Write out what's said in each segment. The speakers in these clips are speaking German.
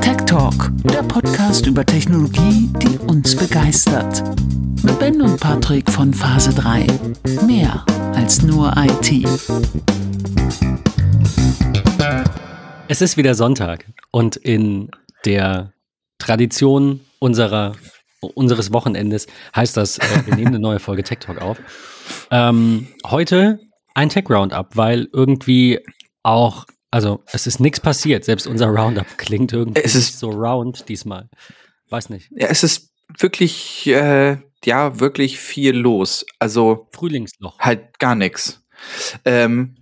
Tech Talk, der Podcast über Technologie, die uns begeistert. Mit Ben und Patrick von Phase 3. Mehr als nur IT. Es ist wieder Sonntag und in der Tradition unserer, unseres Wochenendes heißt das, äh, wir nehmen eine neue Folge Tech Talk auf. Ähm, heute ein Tech Roundup, weil irgendwie auch, also es ist nichts passiert. Selbst unser Roundup klingt irgendwie Es ist- so round diesmal. Weiß nicht. Ja, es ist wirklich, äh, ja, wirklich viel los. Also Frühlingsloch. halt gar nichts. Ähm,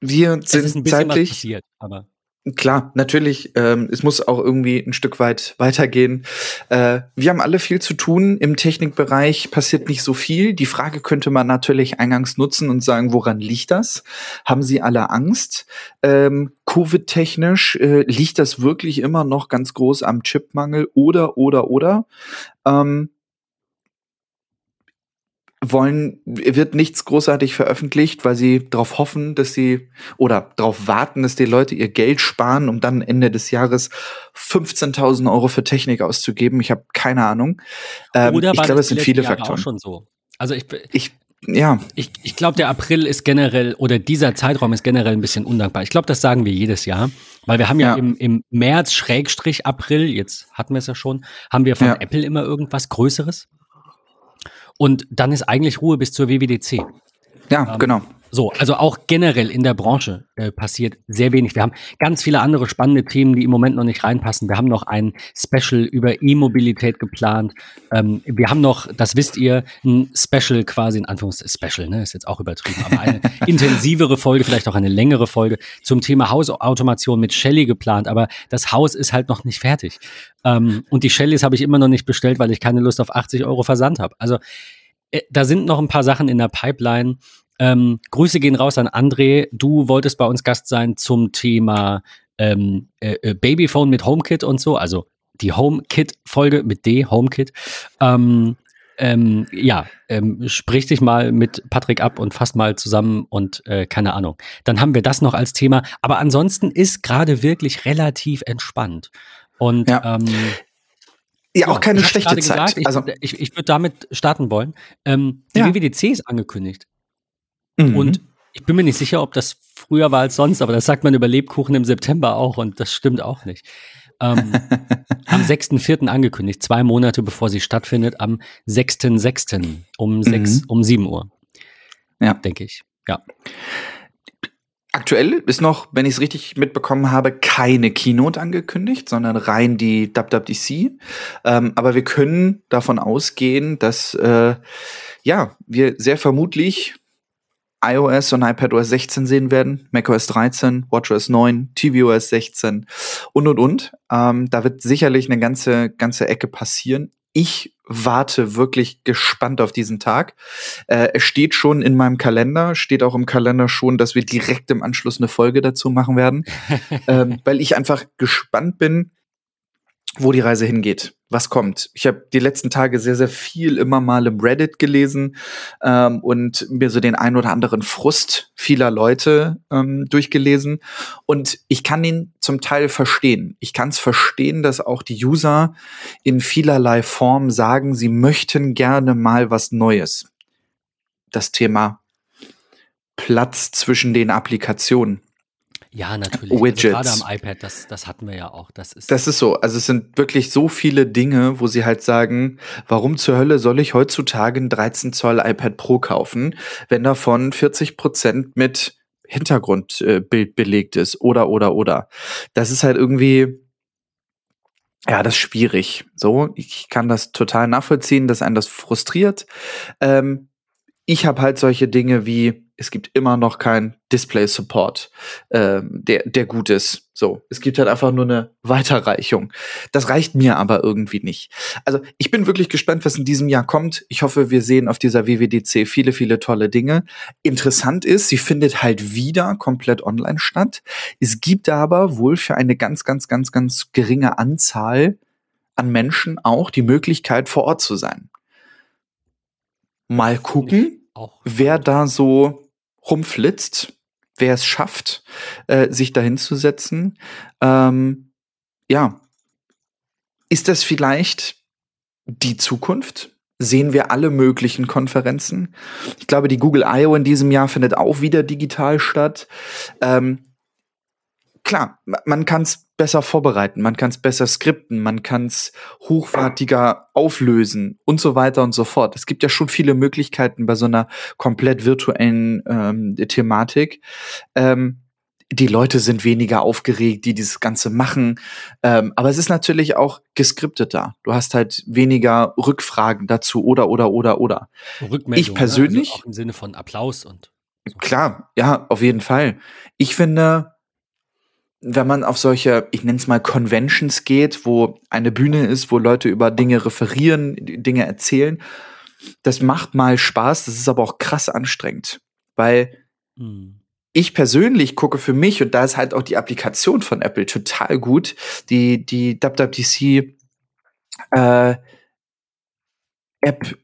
wir Es ist ein sind bisschen was zeitlich, passiert, aber klar, natürlich, ähm, es muss auch irgendwie ein Stück weit weitergehen. Äh, wir haben alle viel zu tun. Im Technikbereich passiert nicht so viel. Die Frage könnte man natürlich eingangs nutzen und sagen, woran liegt das? Haben Sie alle Angst? Ähm, Covid-technisch äh, liegt das wirklich immer noch ganz groß am Chipmangel oder, oder, oder? Ähm, wollen, wird nichts großartig veröffentlicht, weil sie darauf hoffen, dass sie oder darauf warten, dass die Leute ihr Geld sparen, um dann Ende des Jahres 15.000 Euro für Technik auszugeben. Ich habe keine Ahnung. Ähm, Oder ich glaube, es sind viele Jahre Faktoren. auch schon so. Also ich, Ich, ja, Ich, ich glaube, der April ist generell oder dieser Zeitraum ist generell ein bisschen undankbar. Ich glaube, das sagen wir jedes Jahr, weil wir haben ja, Ja. im, im März Schrägstrich April, jetzt hatten wir es ja schon, haben wir von Ja. Apple immer irgendwas Größeres. Und dann ist eigentlich Ruhe bis zur WWDC. Ja, Ähm, genau. So, also auch generell in der Branche äh, passiert sehr wenig. Wir haben ganz viele andere spannende Themen, die im Moment noch nicht reinpassen. Wir haben noch ein Special über E-Mobilität geplant. Ähm, wir haben noch, das wisst ihr, ein Special quasi, in Anführungszeichen Special, ne, ist jetzt auch übertrieben, aber eine intensivere Folge, vielleicht auch eine längere Folge zum Thema Hausautomation mit Shelly geplant. Aber das Haus ist halt noch nicht fertig. Ähm, und die Shellys habe ich immer noch nicht bestellt, weil ich keine Lust auf 80 Euro Versand habe. Also da sind noch ein paar Sachen in der Pipeline. Ähm, Grüße gehen raus an André. Du wolltest bei uns Gast sein zum Thema ähm, äh, äh, Babyphone mit HomeKit und so, also die HomeKit-Folge mit D, HomeKit. Ähm, ähm, ja, ähm, sprich dich mal mit Patrick ab und fass mal zusammen und äh, keine Ahnung. Dann haben wir das noch als Thema. Aber ansonsten ist gerade wirklich relativ entspannt. Und Ja. ähm, Ja, auch keine schlechte Zeit. Gesagt, ich, also, ich, ich würde damit starten wollen. Ähm, die Ja. WWDC ist angekündigt. mhm. Und ich bin mir nicht sicher, ob das früher war als sonst, aber das sagt man über Lebkuchen im September auch und das stimmt auch nicht. Ähm, am 6.4. angekündigt, zwei Monate bevor sie stattfindet, am 6.6. um 6, um 7 Uhr. Ja. Denke ich. Ja. Aktuell ist noch, wenn ich es richtig mitbekommen habe, keine Keynote angekündigt, sondern rein die WWDC. Ähm, aber wir können davon ausgehen, dass äh, ja, wir sehr vermutlich iOS und iPadOS 16 sehen werden, macOS 13, WatchOS 9, tvOS 16 und und und. Ähm, da wird sicherlich eine ganze, ganze Ecke passieren. Ich warte wirklich gespannt auf diesen Tag. Äh, es steht schon in meinem Kalender, steht auch im Kalender schon, dass wir direkt im Anschluss eine Folge dazu machen werden, ähm, weil ich einfach gespannt bin, wo die Reise hingeht, was kommt. Ich habe die letzten Tage sehr, sehr viel immer mal im Reddit gelesen ähm, und mir so den ein oder anderen Frust vieler Leute ähm, durchgelesen. Und ich kann ihn zum Teil verstehen. Ich kann es verstehen, dass auch die User in vielerlei Form sagen, sie möchten gerne mal was Neues. Das Thema Platz zwischen den Applikationen. Ja, natürlich. Widgets. Also gerade am iPad, das, das hatten wir ja auch. Das ist, Das ist so. Also es sind wirklich so viele Dinge, wo sie halt sagen, warum zur Hölle soll ich heutzutage ein 13 Zoll iPad Pro kaufen, wenn davon 40 Prozent mit Hintergrundbild belegt ist oder oder oder. Das ist halt irgendwie ja, das ist schwierig. So, ich kann das total nachvollziehen, dass einen das frustriert. Ähm, ich habe halt solche Dinge wie, es gibt immer noch kein Display-Support, ähm, der, der gut ist. So, es gibt halt einfach nur eine Weiterreichung. Das reicht mir aber irgendwie nicht. Also, ich bin wirklich gespannt, was in diesem Jahr kommt. Ich hoffe, wir sehen auf dieser WWDC viele, viele tolle Dinge. Interessant ist, sie findet halt wieder komplett online statt. Es gibt aber wohl für eine ganz, ganz, ganz, ganz geringe Anzahl an Menschen auch die Möglichkeit, vor Ort zu sein. Mal gucken, wer da so rumflitzt. wer es schafft, äh, sich dahin zu setzen. Ähm, ja, ist das vielleicht die Zukunft? Sehen wir alle möglichen Konferenzen? Ich glaube, die Google I.O. in diesem Jahr findet auch wieder digital statt. Ähm, klar, man kann es besser vorbereiten, man kann es besser skripten, man kann es hochwertiger auflösen und so weiter und so fort. Es gibt ja schon viele Möglichkeiten bei so einer komplett virtuellen ähm, Thematik. Ähm, die Leute sind weniger aufgeregt, die dieses Ganze machen. Ähm, aber es ist natürlich auch geskripteter. Du hast halt weniger Rückfragen dazu oder, oder, oder, oder. Ich persönlich. Ne? Also auch im Sinne von Applaus und. So. Klar, ja, auf jeden Fall. Ich finde, wenn man auf solche, ich nenne es mal Conventions geht, wo eine Bühne ist, wo Leute über Dinge referieren, Dinge erzählen, das macht mal Spaß, das ist aber auch krass anstrengend, weil hm. ich persönlich gucke für mich und da ist halt auch die Applikation von Apple total gut, die die WWDC äh, App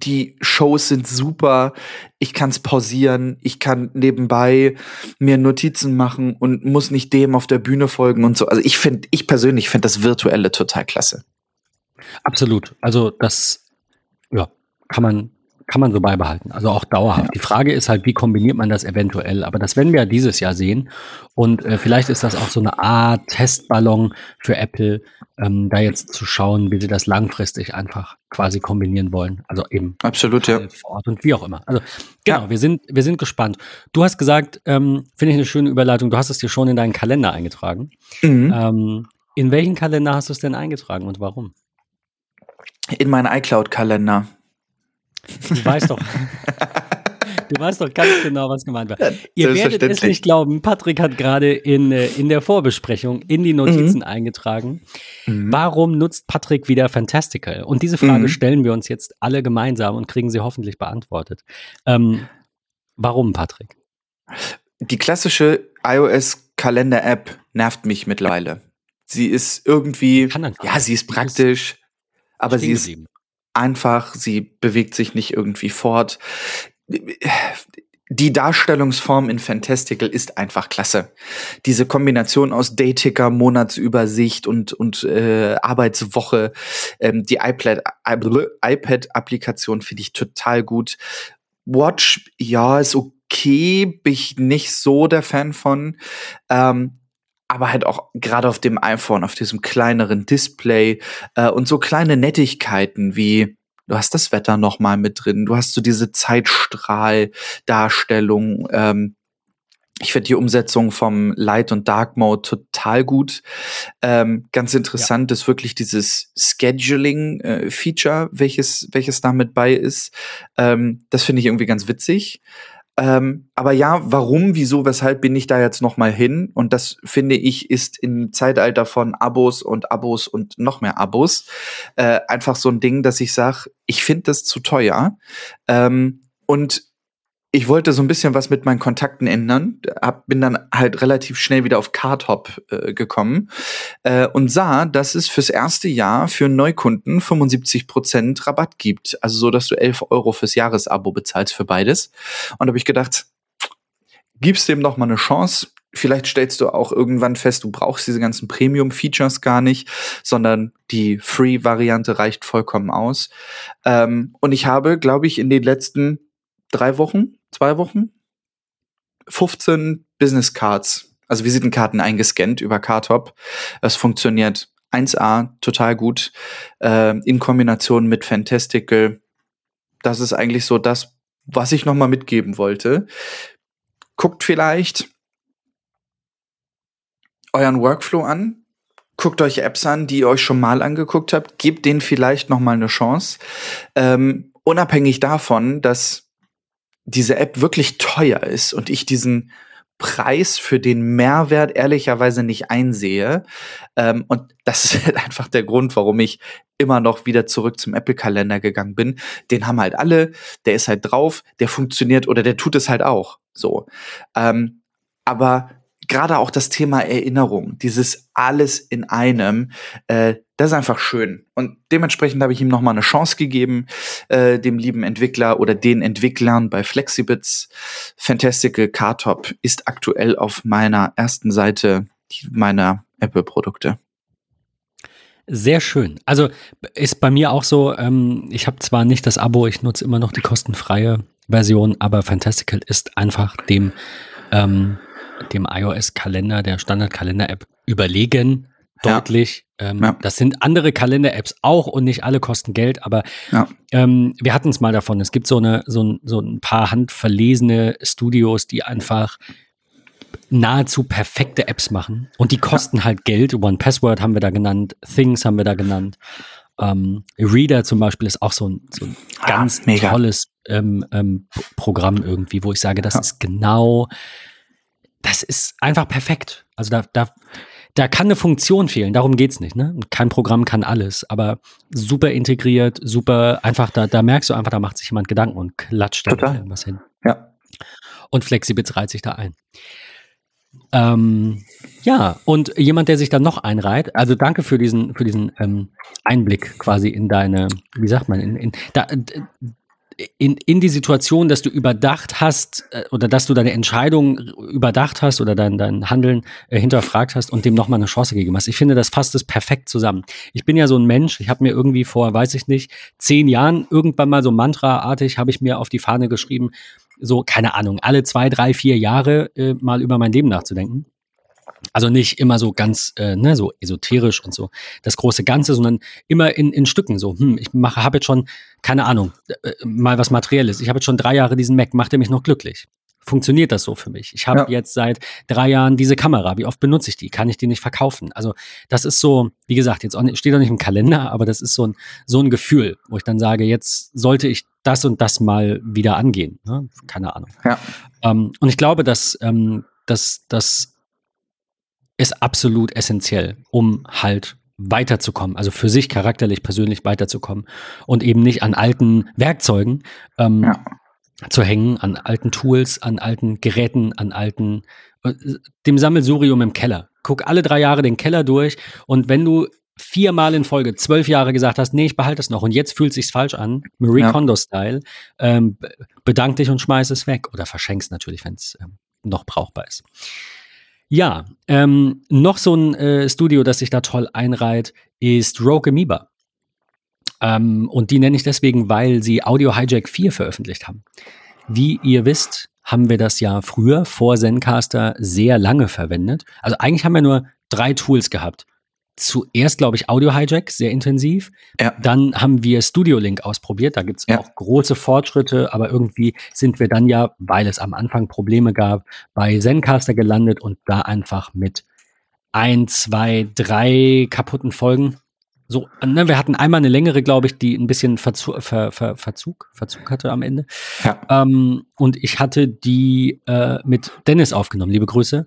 die Shows sind super, ich kann es pausieren, ich kann nebenbei mir Notizen machen und muss nicht dem auf der Bühne folgen und so. Also ich finde, ich persönlich finde das Virtuelle total klasse. Absolut. Also das, ja, kann man, kann man so beibehalten. Also auch dauerhaft. Ja. Die Frage ist halt, wie kombiniert man das eventuell? Aber das werden wir ja dieses Jahr sehen. Und äh, vielleicht ist das auch so eine Art Testballon für Apple, ähm, da jetzt zu schauen, wie sie das langfristig einfach quasi kombinieren wollen. Also eben absolut ja vor Ort und wie auch immer. Also genau, ja. wir sind wir sind gespannt. Du hast gesagt, ähm, finde ich eine schöne Überleitung. Du hast es dir schon in deinen Kalender eingetragen. Mhm. Ähm, in welchen Kalender hast du es denn eingetragen und warum? In meinen iCloud-Kalender. Du weißt doch. Du weißt doch ganz genau, was gemeint war. Ja, Ihr werdet es nicht glauben, Patrick hat gerade in, äh, in der Vorbesprechung in die Notizen mhm. eingetragen. Mhm. Warum nutzt Patrick wieder Fantastical? Und diese Frage mhm. stellen wir uns jetzt alle gemeinsam und kriegen sie hoffentlich beantwortet. Ähm, warum, Patrick? Die klassische iOS-Kalender-App nervt mich mittlerweile. Sie ist irgendwie, ja, sie ist praktisch, aber sie ist einfach, sie bewegt sich nicht irgendwie fort. Die Darstellungsform in Fantastical ist einfach klasse. Diese Kombination aus Dayticker, Monatsübersicht und, und äh, Arbeitswoche, ähm, die iPad-Applikation finde ich total gut. Watch, ja, ist okay, bin ich nicht so der Fan von. Ähm, aber halt auch gerade auf dem iPhone, auf diesem kleineren Display äh, und so kleine Nettigkeiten wie du hast das Wetter noch mal mit drin, du hast so diese Zeitstrahl-Darstellung. Ähm, ich finde die Umsetzung vom Light und Dark Mode total gut. Ähm, ganz interessant ja. ist wirklich dieses Scheduling-Feature, äh, welches, welches da mit bei ist. Ähm, das finde ich irgendwie ganz witzig. Ähm, aber ja, warum, wieso, weshalb bin ich da jetzt noch mal hin? Und das finde ich ist im Zeitalter von Abos und Abos und noch mehr Abos äh, einfach so ein Ding, dass ich sage, ich finde das zu teuer. Ähm, und ich wollte so ein bisschen was mit meinen Kontakten ändern, hab, bin dann halt relativ schnell wieder auf Cardhop äh, gekommen äh, und sah, dass es fürs erste Jahr für Neukunden 75% Rabatt gibt. Also so, dass du 11 Euro fürs Jahresabo bezahlst für beides. Und habe ich gedacht, gibst dem noch mal eine Chance. Vielleicht stellst du auch irgendwann fest, du brauchst diese ganzen Premium-Features gar nicht, sondern die Free-Variante reicht vollkommen aus. Ähm, und ich habe, glaube ich, in den letzten drei Wochen zwei Wochen 15 Business Cards, also Visitenkarten eingescannt über Cardhop. Das funktioniert 1A, total gut, äh, in Kombination mit Fantastical. Das ist eigentlich so das, was ich noch mal mitgeben wollte. Guckt vielleicht euren Workflow an, guckt euch Apps an, die ihr euch schon mal angeguckt habt, gebt denen vielleicht noch mal eine Chance. Ähm, unabhängig davon, dass diese App wirklich teuer ist und ich diesen Preis für den Mehrwert ehrlicherweise nicht einsehe. Ähm, und das ist halt einfach der Grund, warum ich immer noch wieder zurück zum Apple-Kalender gegangen bin. Den haben halt alle, der ist halt drauf, der funktioniert oder der tut es halt auch. So. Ähm, aber gerade auch das Thema Erinnerung, dieses alles in einem, äh, das ist einfach schön. Und dementsprechend habe ich ihm nochmal eine Chance gegeben, äh, dem lieben Entwickler oder den Entwicklern bei Flexibits. Fantastical Car Top ist aktuell auf meiner ersten Seite meiner Apple-Produkte. Sehr schön. Also ist bei mir auch so, ähm, ich habe zwar nicht das Abo, ich nutze immer noch die kostenfreie Version, aber Fantastical ist einfach dem, ähm, dem iOS-Kalender, der Standard-Kalender-App überlegen, deutlich. Ja. Ähm, ja. Das sind andere Kalender-Apps auch und nicht alle kosten Geld, aber ja. ähm, wir hatten es mal davon. Es gibt so, eine, so, ein, so ein paar handverlesene Studios, die einfach nahezu perfekte Apps machen und die kosten halt Geld. One Password haben wir da genannt, Things haben wir da genannt. Ähm, Reader zum Beispiel ist auch so ein, so ein ah, ganz ah, tolles ähm, ähm, Programm irgendwie, wo ich sage, das ist genau, das ist einfach perfekt. Also da, da, da kann eine Funktion fehlen, darum geht's nicht. Ne? Kein Programm kann alles, aber super integriert, super einfach, da, da merkst du einfach, da macht sich jemand Gedanken und klatscht da irgendwas hin. Ja. Und Flexibits reiht sich da ein. Ähm, ja, und jemand, der sich dann noch einreiht, also danke für diesen, für diesen ähm, Einblick quasi in deine, wie sagt man, in, in, da, in, in die Situation, dass du überdacht hast äh, oder dass du deine Entscheidung überdacht hast oder dein, dein Handeln äh, hinterfragt hast und dem nochmal eine Chance gegeben hast. Ich finde, das fasst es perfekt zusammen. Ich bin ja so ein Mensch, ich habe mir irgendwie vor, weiß ich nicht, zehn Jahren irgendwann mal so mantraartig, habe ich mir auf die Fahne geschrieben, so, keine Ahnung, alle zwei, drei, vier Jahre äh, mal über mein Leben nachzudenken. Also nicht immer so ganz, äh, ne, so esoterisch und so das große Ganze, sondern immer in, in Stücken. So, hm, ich mache, habe jetzt schon, keine Ahnung, äh, mal was Materielles. Ich habe jetzt schon drei Jahre diesen Mac, macht er mich noch glücklich? Funktioniert das so für mich? Ich habe ja. jetzt seit drei Jahren diese Kamera. Wie oft benutze ich die? Kann ich die nicht verkaufen? Also das ist so, wie gesagt, jetzt nicht, steht auch nicht im Kalender, aber das ist so ein, so ein Gefühl, wo ich dann sage, jetzt sollte ich das und das mal wieder angehen. Ne? Keine Ahnung. Ja. Ähm, und ich glaube, dass, ähm, dass, dass ist absolut essentiell, um halt weiterzukommen, also für sich charakterlich, persönlich weiterzukommen und eben nicht an alten Werkzeugen ähm, ja. zu hängen, an alten Tools, an alten Geräten, an alten, äh, dem Sammelsurium im Keller. Guck alle drei Jahre den Keller durch und wenn du viermal in Folge zwölf Jahre gesagt hast, nee, ich behalte es noch und jetzt fühlt es sich falsch an, Marie ja. Kondo-Style, ähm, bedank dich und schmeiß es weg oder verschenkst natürlich, wenn es ähm, noch brauchbar ist. Ja, ähm, noch so ein äh, Studio, das sich da toll einreiht, ist Rogue Amoeba. Ähm, und die nenne ich deswegen, weil sie Audio Hijack 4 veröffentlicht haben. Wie ihr wisst, haben wir das ja früher vor Zencaster sehr lange verwendet. Also eigentlich haben wir nur drei Tools gehabt zuerst, glaube ich, Audio Hijack, sehr intensiv. Ja. Dann haben wir Studio Link ausprobiert. Da gibt es ja. auch große Fortschritte, aber irgendwie sind wir dann ja, weil es am Anfang Probleme gab, bei Zencaster gelandet und da einfach mit ein, zwei, drei kaputten Folgen. So, ne, wir hatten einmal eine längere, glaube ich, die ein bisschen Verzu Ver Ver Verzug, Verzug hatte am Ende. Ja. Ähm, und ich hatte die äh, mit Dennis aufgenommen, liebe Grüße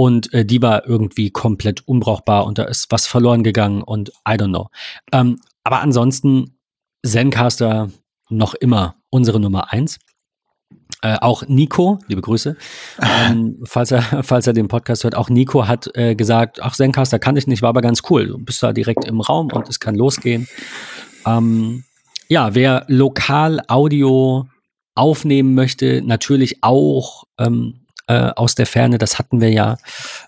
und äh, die war irgendwie komplett unbrauchbar und da ist was verloren gegangen und I don't know. Ähm, aber ansonsten Zencaster noch immer unsere Nummer eins. Äh, auch Nico, liebe Grüße, ähm, falls, er, falls er den Podcast hört, auch Nico hat äh, gesagt, ach, Zencaster kann ich nicht, war aber ganz cool. Du bist da direkt im Raum und es kann losgehen. Ähm, ja, wer lokal Audio aufnehmen möchte, natürlich auch ähm, äh, aus der Ferne, das hatten wir ja,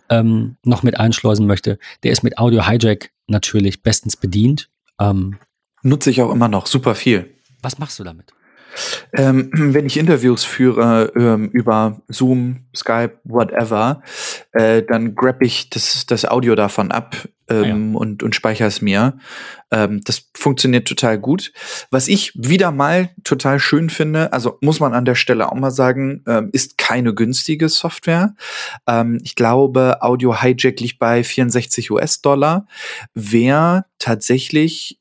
ähm, noch mit einschleusen möchte, der ist mit Audio Hijack natürlich bestens bedient. Ähm, Nutze ich auch immer noch super viel. Was machst du damit? Ähm, wenn ich Interviews führe ähm, über Zoom, Skype, whatever, äh, dann grab ich das, das Audio davon ab ähm, ah, ja. und, und speichere es mir. Ähm, das funktioniert total gut. Was ich wieder mal total schön finde, also muss man an der Stelle auch mal sagen, ähm, ist keine günstige Software. Ähm, ich glaube, Audio Hijack liegt bei 64 US-Dollar. Wer tatsächlich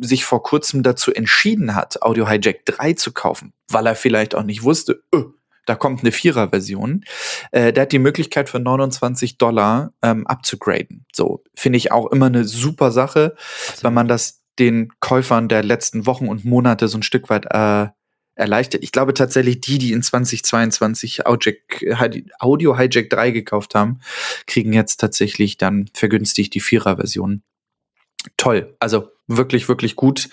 sich vor kurzem dazu entschieden hat, Audio Hijack 3 zu kaufen, weil er vielleicht auch nicht wusste, öh, da kommt eine Vierer-Version, äh, der hat die Möglichkeit für 29 Dollar ähm, abzugraden. So, finde ich auch immer eine super Sache, wenn man das den Käufern der letzten Wochen und Monate so ein Stück weit äh, erleichtert. Ich glaube tatsächlich, die, die in 2022 Audio Hijack 3 gekauft haben, kriegen jetzt tatsächlich dann vergünstigt die Vierer-Version. Toll. Also wirklich, wirklich gut.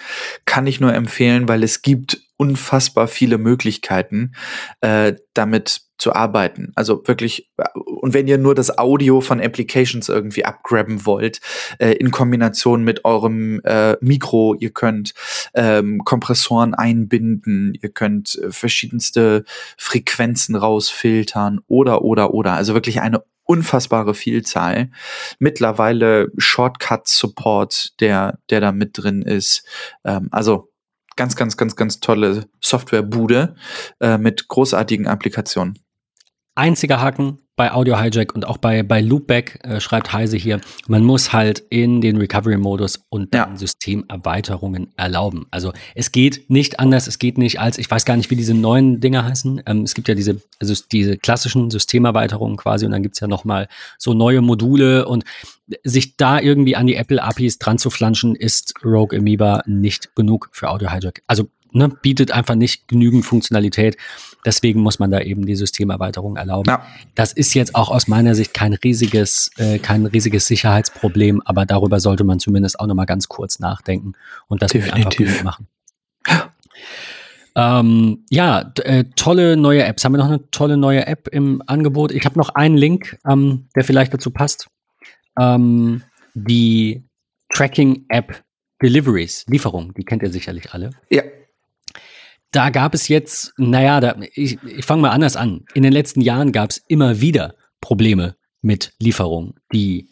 Kann ich nur empfehlen, weil es gibt unfassbar viele Möglichkeiten, äh, damit zu arbeiten. Also wirklich, äh, und wenn ihr nur das Audio von Applications irgendwie abgraben wollt, äh, in Kombination mit eurem äh, Mikro, ihr könnt ähm, Kompressoren einbinden, ihr könnt äh, verschiedenste Frequenzen rausfiltern oder, oder, oder. Also wirklich eine unfassbare Vielzahl. Mittlerweile Shortcut-Support, der, der da mit drin ist. Ähm, also ganz, ganz, ganz, ganz tolle Softwarebude äh, mit großartigen Applikationen. Einziger Haken bei Audio Hijack und auch bei, bei Loopback, äh, schreibt Heise hier, man muss halt in den Recovery-Modus und dann ja. Systemerweiterungen erlauben. Also es geht nicht anders, es geht nicht als, ich weiß gar nicht, wie diese neuen Dinger heißen. Ähm, es gibt ja diese, also diese klassischen Systemerweiterungen quasi und dann gibt es ja nochmal so neue Module und sich da irgendwie an die Apple-APIs dran zu flanschen, ist Rogue Amoeba nicht genug für Audio Hijack. Also ne, bietet einfach nicht genügend Funktionalität. Deswegen muss man da eben die Systemerweiterung erlauben. Ja. Das ist jetzt auch aus meiner Sicht kein riesiges, äh, kein riesiges Sicherheitsproblem, aber darüber sollte man zumindest auch noch mal ganz kurz nachdenken und das einfach gut machen. Ähm, ja, äh, tolle neue Apps. Haben wir noch eine tolle neue App im Angebot? Ich habe noch einen Link, ähm, der vielleicht dazu passt. Ähm, die Tracking-App Deliveries, Lieferung, die kennt ihr sicherlich alle. Ja. Da gab es jetzt, naja, da, ich, ich fange mal anders an. In den letzten Jahren gab es immer wieder Probleme mit Lieferungen, die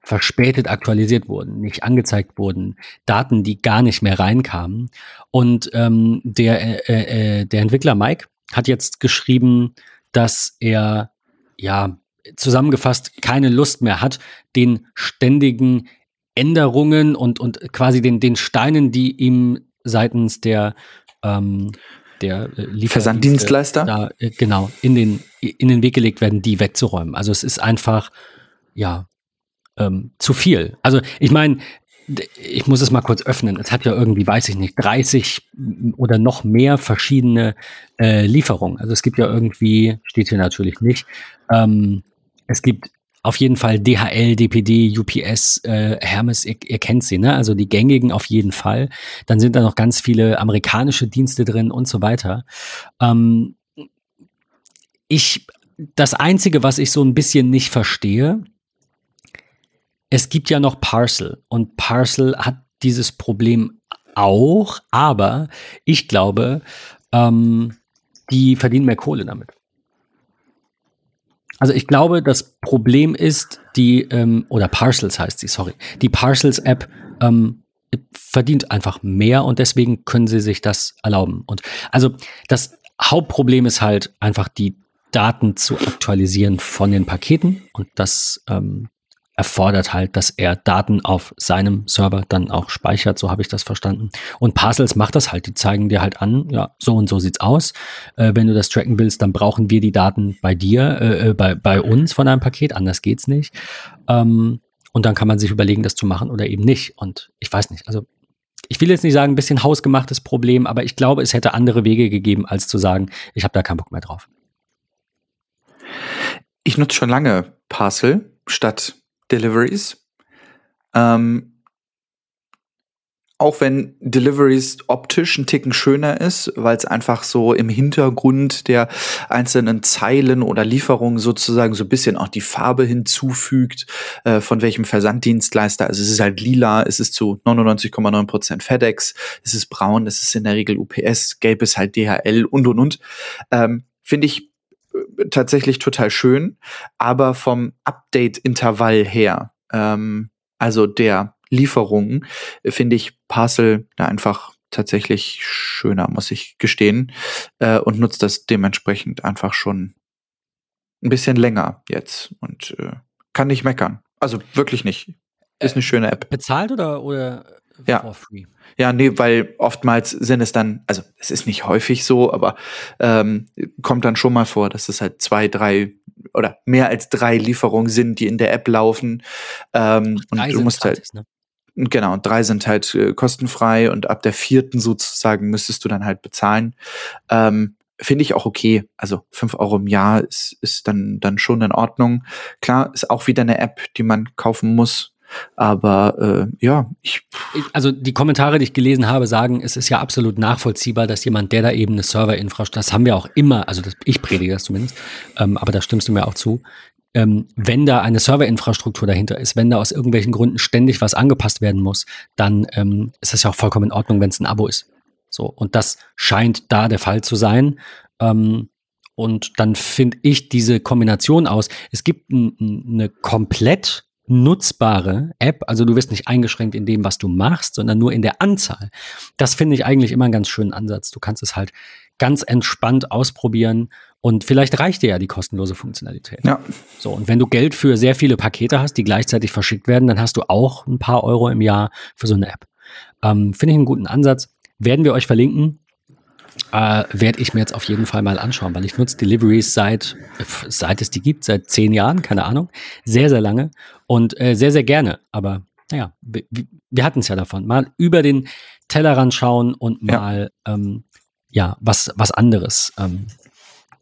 verspätet aktualisiert wurden, nicht angezeigt wurden, Daten, die gar nicht mehr reinkamen. Und ähm, der, äh, äh, der Entwickler Mike hat jetzt geschrieben, dass er ja zusammengefasst keine Lust mehr hat, den ständigen Änderungen und, und quasi den, den Steinen, die ihm seitens der ähm, der äh, Versanddienstleister da, äh, genau in den in den Weg gelegt werden, die wegzuräumen. Also es ist einfach ja ähm, zu viel. Also ich meine, ich muss es mal kurz öffnen. Es hat ja irgendwie, weiß ich nicht, 30 oder noch mehr verschiedene äh, Lieferungen. Also es gibt ja irgendwie, steht hier natürlich nicht, ähm, es gibt auf jeden Fall DHL, DPD, UPS, äh, Hermes, ihr, ihr, kennt sie, ne? Also die gängigen auf jeden Fall. Dann sind da noch ganz viele amerikanische Dienste drin und so weiter. Ähm, ich, das Einzige, was ich so ein bisschen nicht verstehe, es gibt ja noch Parcel und Parcel hat dieses Problem auch, aber ich glaube, ähm, die verdienen mehr Kohle damit. Also ich glaube, das Problem ist, die, ähm, oder Parcels heißt sie, sorry, die Parcels-App ähm, verdient einfach mehr und deswegen können sie sich das erlauben. Und also das Hauptproblem ist halt einfach die Daten zu aktualisieren von den Paketen und das ähm, erfordert halt, dass er Daten auf seinem Server dann auch speichert, so habe ich das verstanden. Und Parcels macht das halt, die zeigen dir halt an, ja, so und so sieht's aus. Äh, wenn du das tracken willst, dann brauchen wir die Daten bei dir, äh, äh, bei, bei uns von deinem Paket, anders geht's nicht. Ähm, und dann kann man sich überlegen, das zu machen oder eben nicht. Und ich weiß nicht, also ich will jetzt nicht sagen, ein bisschen hausgemachtes Problem, aber ich glaube, es hätte andere Wege gegeben, als zu sagen, ich habe da keinen Bock mehr drauf. Ich nutze schon lange Parcel statt Deliveries. Ähm, auch wenn Deliveries optisch ein Ticken schöner ist, weil es einfach so im Hintergrund der einzelnen Zeilen oder Lieferungen sozusagen so ein bisschen auch die Farbe hinzufügt, äh, von welchem Versanddienstleister. Also es ist halt lila, es ist zu 99,9% FedEx, es ist braun, es ist in der Regel UPS, gelb ist halt DHL und und und. Ähm, Finde ich tatsächlich total schön, aber vom Update-Intervall her, ähm, also der Lieferungen, finde ich Parcel da einfach tatsächlich schöner, muss ich gestehen, äh, und nutzt das dementsprechend einfach schon ein bisschen länger jetzt und äh, kann nicht meckern. Also wirklich nicht. Ist eine schöne App. Bezahlt oder, oder ja. for free? Ja, nee, weil oftmals sind es dann, also es ist nicht häufig so, aber ähm, kommt dann schon mal vor, dass es halt zwei, drei oder mehr als drei Lieferungen sind, die in der App laufen. Ähm, und du musst halt. Ne? Genau, drei sind halt äh, kostenfrei und ab der vierten sozusagen müsstest du dann halt bezahlen. Ähm, Finde ich auch okay. Also fünf Euro im Jahr ist, ist dann, dann schon in Ordnung. Klar, ist auch wieder eine App, die man kaufen muss. Aber äh, ja, ich. Also die Kommentare, die ich gelesen habe, sagen, es ist ja absolut nachvollziehbar, dass jemand, der da eben eine Serverinfrastruktur, das haben wir auch immer, also das, ich predige das zumindest, ähm, aber da stimmst du mir auch zu. Ähm, wenn da eine Serverinfrastruktur dahinter ist, wenn da aus irgendwelchen Gründen ständig was angepasst werden muss, dann ähm, ist das ja auch vollkommen in Ordnung, wenn es ein Abo ist. So, und das scheint da der Fall zu sein. Ähm, und dann finde ich diese Kombination aus. Es gibt eine komplett nutzbare App, also du wirst nicht eingeschränkt in dem, was du machst, sondern nur in der Anzahl. Das finde ich eigentlich immer einen ganz schönen Ansatz. Du kannst es halt ganz entspannt ausprobieren und vielleicht reicht dir ja die kostenlose Funktionalität. Ja. So, und wenn du Geld für sehr viele Pakete hast, die gleichzeitig verschickt werden, dann hast du auch ein paar Euro im Jahr für so eine App. Ähm, finde ich einen guten Ansatz. Werden wir euch verlinken äh, werde ich mir jetzt auf jeden Fall mal anschauen, weil ich nutze Deliveries seit, seit es die gibt, seit zehn Jahren, keine Ahnung, sehr, sehr lange und äh, sehr, sehr gerne. Aber naja, wir, wir hatten es ja davon. Mal über den Tellerrand schauen und mal ja, ähm, ja was, was anderes ähm,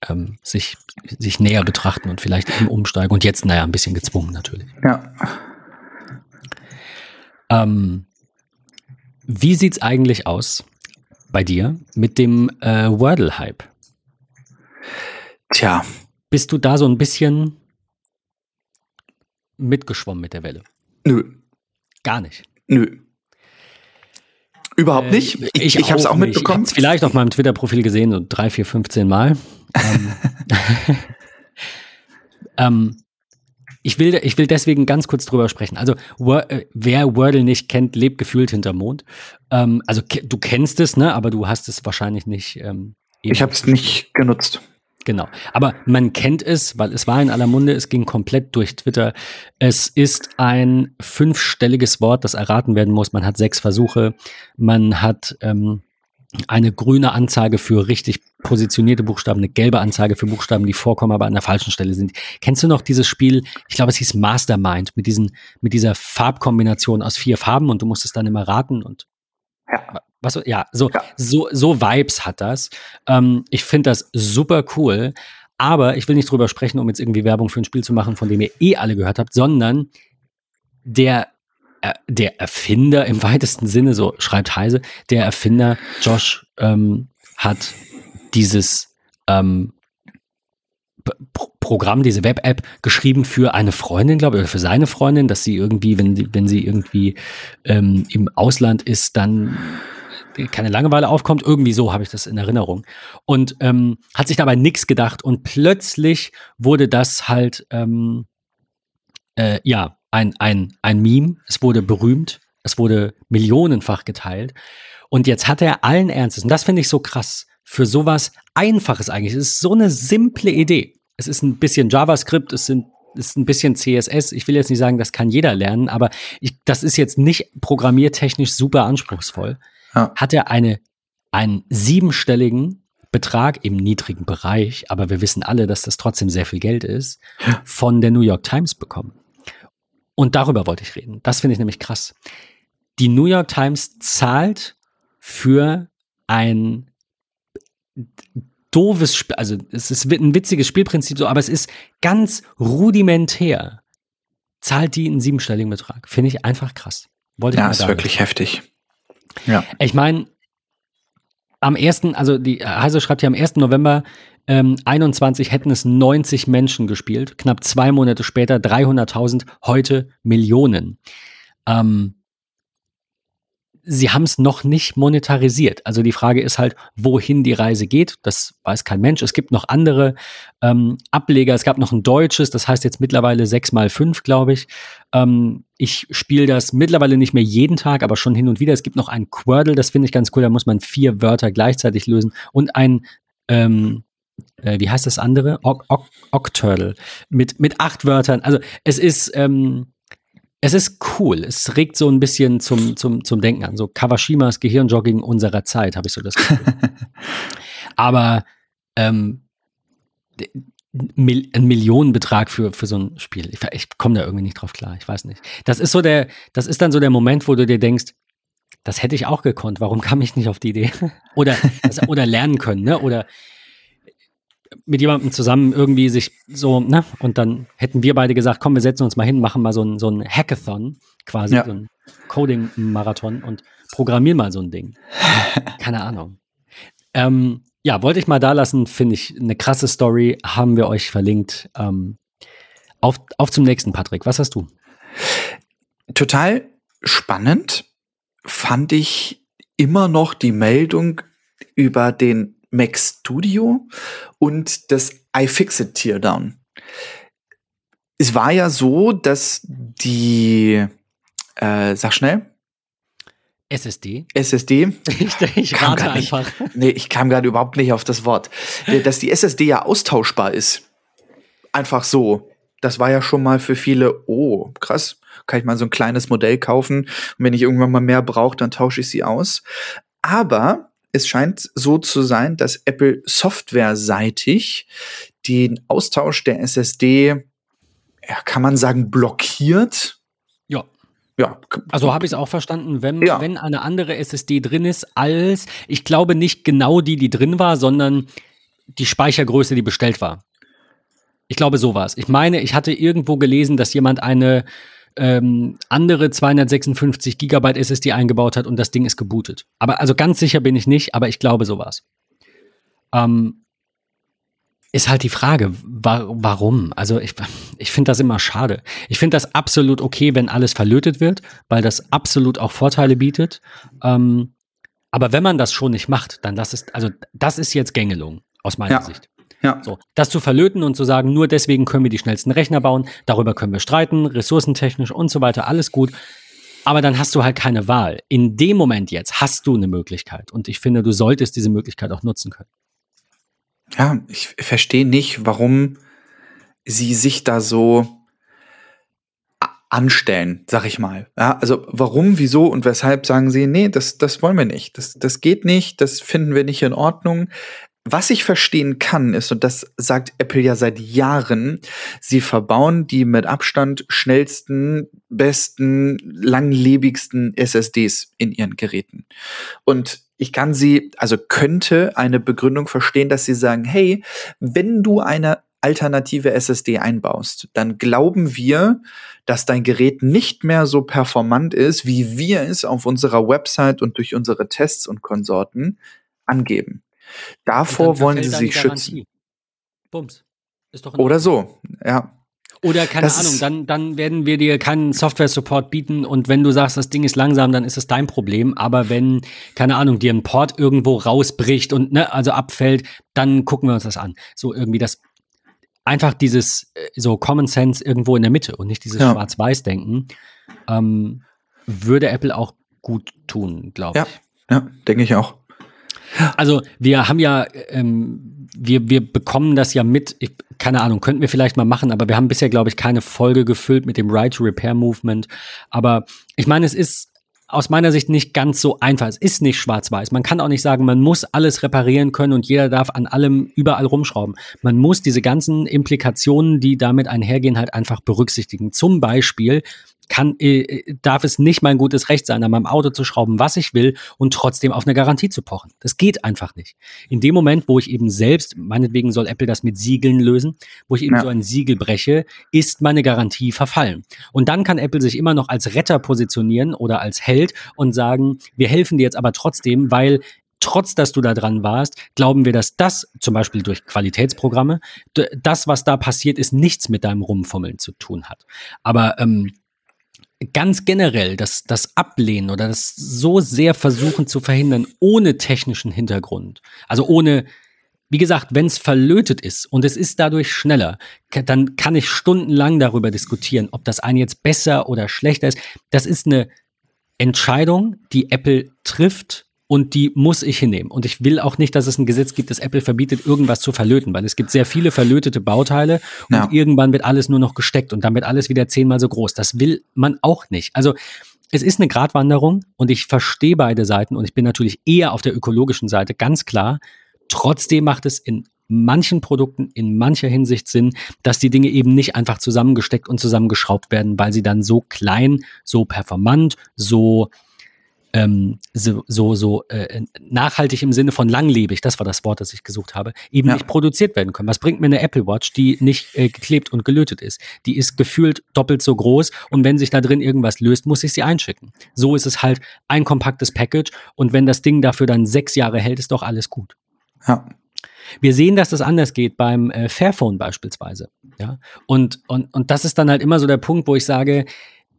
ähm, sich, sich näher betrachten und vielleicht eben umsteigen. Und jetzt, naja, ein bisschen gezwungen natürlich. Ja. Ähm, wie sieht's eigentlich aus? Bei dir mit dem äh, Wordle-Hype. Tja. Bist du da so ein bisschen mitgeschwommen mit der Welle? Nö. Gar nicht. Nö. Überhaupt äh, nicht. Ich, ich, ich habe es auch mitbekommen. Ich vielleicht auf meinem Twitter-Profil gesehen, so drei, vier, 15 Mal. ähm, ähm, ich will, ich will deswegen ganz kurz drüber sprechen. Also, äh, wer Wordle nicht kennt, lebt gefühlt hinterm Mond. Ähm, also, du kennst es, ne? aber du hast es wahrscheinlich nicht. Ähm, ich habe es nicht genutzt. Genau. Aber man kennt es, weil es war in aller Munde, es ging komplett durch Twitter. Es ist ein fünfstelliges Wort, das erraten werden muss. Man hat sechs Versuche. Man hat ähm, eine grüne Anzeige für richtig positionierte Buchstaben, eine gelbe Anzeige für Buchstaben, die vorkommen, aber an der falschen Stelle sind. Kennst du noch dieses Spiel? Ich glaube, es hieß Mastermind mit diesen, mit dieser Farbkombination aus vier Farben und du musst es dann immer raten und ja. Was, ja, so, ja. so, so Vibes hat das. Ähm, ich finde das super cool. Aber ich will nicht drüber sprechen, um jetzt irgendwie Werbung für ein Spiel zu machen, von dem ihr eh alle gehört habt, sondern der der Erfinder im weitesten Sinne, so schreibt Heise, der Erfinder Josh ähm, hat dieses ähm, Programm, diese Web-App geschrieben für eine Freundin, glaube ich, oder für seine Freundin, dass sie irgendwie, wenn sie, wenn sie irgendwie ähm, im Ausland ist, dann keine Langeweile aufkommt. Irgendwie so habe ich das in Erinnerung. Und ähm, hat sich dabei nichts gedacht. Und plötzlich wurde das halt, ähm, äh, ja, ein, ein, ein Meme. Es wurde berühmt. Es wurde millionenfach geteilt. Und jetzt hat er allen Ernstes, und das finde ich so krass, für sowas Einfaches eigentlich. Es ist so eine simple Idee. Es ist ein bisschen JavaScript, es sind ist ein bisschen CSS. Ich will jetzt nicht sagen, das kann jeder lernen, aber ich, das ist jetzt nicht programmiertechnisch super anspruchsvoll. Ja. Hat er eine, einen siebenstelligen Betrag im niedrigen Bereich, aber wir wissen alle, dass das trotzdem sehr viel Geld ist, von der New York Times bekommen. Und darüber wollte ich reden. Das finde ich nämlich krass. Die New York Times zahlt für ein doofes Spiel, also es ist ein witziges Spielprinzip so, aber es ist ganz rudimentär. Zahlt die einen siebenstelligen Betrag. Finde ich einfach krass. Wollte ja, ist wirklich heftig. Ja. Ich meine, am 1., also die Heise schreibt hier am 1. November ähm, 21 hätten es 90 Menschen gespielt, knapp zwei Monate später 300.000, heute Millionen. Ähm, sie haben es noch nicht monetarisiert. Also die Frage ist halt, wohin die Reise geht. Das weiß kein Mensch. Es gibt noch andere ähm, Ableger. Es gab noch ein deutsches, das heißt jetzt mittlerweile 6 mal 5, glaube ich. Ähm, ich spiele das mittlerweile nicht mehr jeden Tag, aber schon hin und wieder. Es gibt noch ein Quordle, das finde ich ganz cool. Da muss man vier Wörter gleichzeitig lösen. Und ein ähm, äh, wie heißt das andere? Octurtle. Mit, mit acht Wörtern. Also es ist, ähm, es ist cool. Es regt so ein bisschen zum, zum, zum Denken an. So Kawashimas Gehirnjogging unserer Zeit, habe ich so das Gefühl. Aber ähm, Mil ein Millionenbetrag für, für so ein Spiel. Ich, ich komme da irgendwie nicht drauf klar. Ich weiß nicht. Das ist so der, das ist dann so der Moment, wo du dir denkst, das hätte ich auch gekonnt. Warum kam ich nicht auf die Idee? oder, das, oder lernen können, ne? Oder mit jemandem zusammen irgendwie sich so, ne? Und dann hätten wir beide gesagt, komm, wir setzen uns mal hin, machen mal so ein, so ein Hackathon, quasi, ja. so ein Coding-Marathon und programmieren mal so ein Ding. Keine Ahnung. Ähm, ja, wollte ich mal da lassen, finde ich eine krasse Story, haben wir euch verlinkt. Ähm, auf, auf zum nächsten, Patrick. Was hast du? Total spannend fand ich immer noch die Meldung über den Mac Studio und das iFixit Teardown. Es war ja so, dass die, äh, sag schnell. SSD? SSD. Ich, ich rate einfach. Nicht, nee, ich kam gerade überhaupt nicht auf das Wort. Äh, dass die SSD ja austauschbar ist. Einfach so. Das war ja schon mal für viele, oh, krass, kann ich mal so ein kleines Modell kaufen. Und wenn ich irgendwann mal mehr brauche, dann tausche ich sie aus. Aber es scheint so zu sein, dass Apple softwareseitig den Austausch der SSD, ja, kann man sagen, blockiert. Ja. Ja. Also habe ich es auch verstanden, wenn, ja. wenn eine andere SSD drin ist, als, ich glaube nicht genau die, die drin war, sondern die Speichergröße, die bestellt war. Ich glaube, so war es. Ich meine, ich hatte irgendwo gelesen, dass jemand eine ähm, andere 256 Gigabyte SSD eingebaut hat und das Ding ist gebootet. Aber also ganz sicher bin ich nicht, aber ich glaube sowas. Ähm, ist halt die Frage, wa warum? Also ich, ich finde das immer schade. Ich finde das absolut okay, wenn alles verlötet wird, weil das absolut auch Vorteile bietet. Ähm, aber wenn man das schon nicht macht, dann das ist, also das ist jetzt Gängelung aus meiner ja. Sicht. Ja. So, das zu verlöten und zu sagen, nur deswegen können wir die schnellsten Rechner bauen, darüber können wir streiten, ressourcentechnisch und so weiter, alles gut. Aber dann hast du halt keine Wahl. In dem Moment jetzt hast du eine Möglichkeit. Und ich finde, du solltest diese Möglichkeit auch nutzen können. Ja, ich verstehe nicht, warum sie sich da so anstellen, sag ich mal. Ja, also warum, wieso und weshalb sagen sie, nee, das, das wollen wir nicht. Das, das geht nicht, das finden wir nicht in Ordnung. Was ich verstehen kann, ist, und das sagt Apple ja seit Jahren, sie verbauen die mit Abstand schnellsten, besten, langlebigsten SSDs in ihren Geräten. Und ich kann sie, also könnte eine Begründung verstehen, dass sie sagen, hey, wenn du eine alternative SSD einbaust, dann glauben wir, dass dein Gerät nicht mehr so performant ist, wie wir es auf unserer Website und durch unsere Tests und Konsorten angeben. Davor wollen sie sich schützen. Bums. Ist doch Oder so, ja. Oder keine das Ahnung, dann, dann werden wir dir keinen Software-Support bieten und wenn du sagst, das Ding ist langsam, dann ist es dein Problem. Aber wenn, keine Ahnung, dir ein Port irgendwo rausbricht und ne, also abfällt, dann gucken wir uns das an. So irgendwie das einfach dieses äh, so Common Sense irgendwo in der Mitte und nicht dieses ja. Schwarz-Weiß-Denken ähm, würde Apple auch gut tun, glaube ich. Ja, ja denke ich auch. Also wir haben ja, ähm, wir, wir bekommen das ja mit, ich, keine Ahnung, könnten wir vielleicht mal machen, aber wir haben bisher, glaube ich, keine Folge gefüllt mit dem Right to Repair Movement. Aber ich meine, es ist aus meiner Sicht nicht ganz so einfach. Es ist nicht schwarz-weiß. Man kann auch nicht sagen, man muss alles reparieren können und jeder darf an allem überall rumschrauben. Man muss diese ganzen Implikationen, die damit einhergehen, halt einfach berücksichtigen. Zum Beispiel, kann, äh, darf es nicht mein gutes Recht sein, an meinem Auto zu schrauben, was ich will und trotzdem auf eine Garantie zu pochen. Das geht einfach nicht. In dem Moment, wo ich eben selbst, meinetwegen soll Apple das mit Siegeln lösen, wo ich eben ja. so ein Siegel breche, ist meine Garantie verfallen. Und dann kann Apple sich immer noch als Retter positionieren oder als Held und sagen, wir helfen dir jetzt aber trotzdem, weil trotz dass du da dran warst, glauben wir, dass das zum Beispiel durch Qualitätsprogramme, das, was da passiert ist, nichts mit deinem Rumfummeln zu tun hat. Aber ähm, ganz generell das, das Ablehnen oder das so sehr versuchen zu verhindern ohne technischen Hintergrund, also ohne, wie gesagt, wenn es verlötet ist und es ist dadurch schneller, dann kann ich stundenlang darüber diskutieren, ob das eine jetzt besser oder schlechter ist. Das ist eine Entscheidung, die Apple trifft und die muss ich hinnehmen. Und ich will auch nicht, dass es ein Gesetz gibt, das Apple verbietet, irgendwas zu verlöten, weil es gibt sehr viele verlötete Bauteile und ja. irgendwann wird alles nur noch gesteckt und dann wird alles wieder zehnmal so groß. Das will man auch nicht. Also es ist eine Gratwanderung und ich verstehe beide Seiten und ich bin natürlich eher auf der ökologischen Seite, ganz klar. Trotzdem macht es in manchen Produkten in mancher Hinsicht Sinn, dass die Dinge eben nicht einfach zusammengesteckt und zusammengeschraubt werden, weil sie dann so klein, so performant, so ähm, so, so, so äh, nachhaltig im Sinne von langlebig, das war das Wort, das ich gesucht habe, eben ja. nicht produziert werden können. Was bringt mir eine Apple Watch, die nicht äh, geklebt und gelötet ist? Die ist gefühlt doppelt so groß und wenn sich da drin irgendwas löst, muss ich sie einschicken. So ist es halt ein kompaktes Package und wenn das Ding dafür dann sechs Jahre hält, ist doch alles gut. Ja. Wir sehen, dass das anders geht beim äh, Fairphone beispielsweise. Ja? Und, und, und das ist dann halt immer so der Punkt, wo ich sage,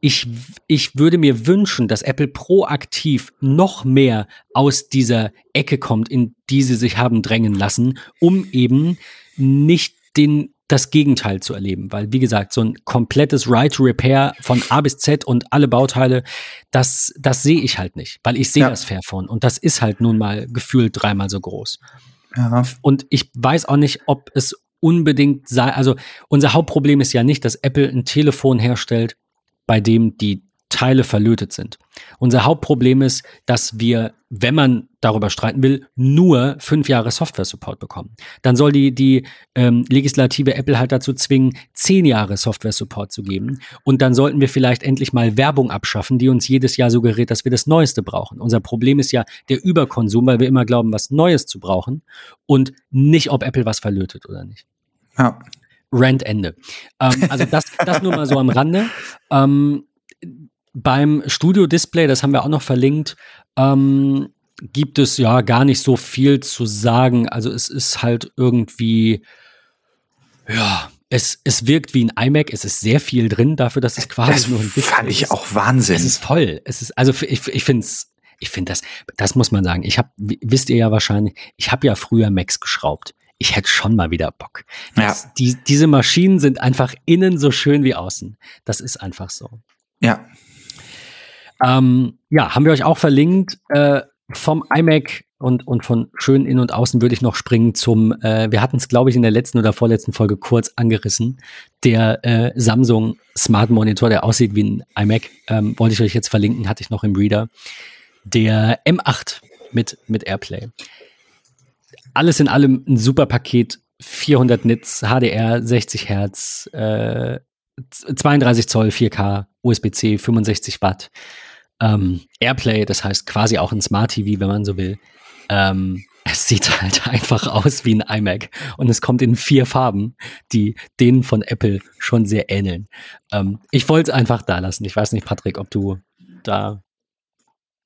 ich, ich würde mir wünschen, dass Apple proaktiv noch mehr aus dieser Ecke kommt, in die sie sich haben drängen lassen, um eben nicht den, das Gegenteil zu erleben. Weil, wie gesagt, so ein komplettes Right-Repair von A bis Z und alle Bauteile, das, das sehe ich halt nicht, weil ich sehe ja. das Fairphone und das ist halt nun mal gefühlt dreimal so groß. Ja. Und ich weiß auch nicht, ob es unbedingt sei, also unser Hauptproblem ist ja nicht, dass Apple ein Telefon herstellt, bei dem die Teile verlötet sind. Unser Hauptproblem ist, dass wir, wenn man darüber streiten will, nur fünf Jahre Software-Support bekommen. Dann soll die, die ähm, legislative Apple halt dazu zwingen, zehn Jahre Software-Support zu geben. Und dann sollten wir vielleicht endlich mal Werbung abschaffen, die uns jedes Jahr suggeriert, dass wir das Neueste brauchen. Unser Problem ist ja der Überkonsum, weil wir immer glauben, was Neues zu brauchen und nicht, ob Apple was verlötet oder nicht. Ja. Rant Ende. Ähm, also das, das nur mal so am Rande. Ähm, beim Studio Display, das haben wir auch noch verlinkt, ähm, gibt es ja gar nicht so viel zu sagen. Also es ist halt irgendwie, ja, es, es wirkt wie ein iMac, es ist sehr viel drin dafür, dass es quasi das nur ein Display fand ich auch Wahnsinn. Es ist voll. Es ist, also ich, ich finde es, ich finde das, das muss man sagen. Ich habe, wisst ihr ja wahrscheinlich, ich habe ja früher Macs geschraubt ich hätte schon mal wieder Bock. Das, ja. die, diese Maschinen sind einfach innen so schön wie außen. Das ist einfach so. Ja. Ähm, ja, haben wir euch auch verlinkt. Äh, vom iMac und, und von schön innen und außen würde ich noch springen zum, äh, wir hatten es, glaube ich, in der letzten oder vorletzten Folge kurz angerissen. Der äh, Samsung Smart Monitor, der aussieht wie ein iMac, ähm, wollte ich euch jetzt verlinken, hatte ich noch im Reader. Der M8 mit, mit Airplay alles in allem ein super Paket. 400 Nits, HDR, 60 Hertz, äh, 32 Zoll, 4K, USB-C, 65 Watt. Ähm, Airplay, das heißt quasi auch ein Smart TV, wenn man so will. Ähm, es sieht halt einfach aus wie ein iMac und es kommt in vier Farben, die denen von Apple schon sehr ähneln. Ähm, ich wollte es einfach da lassen. Ich weiß nicht, Patrick, ob du da.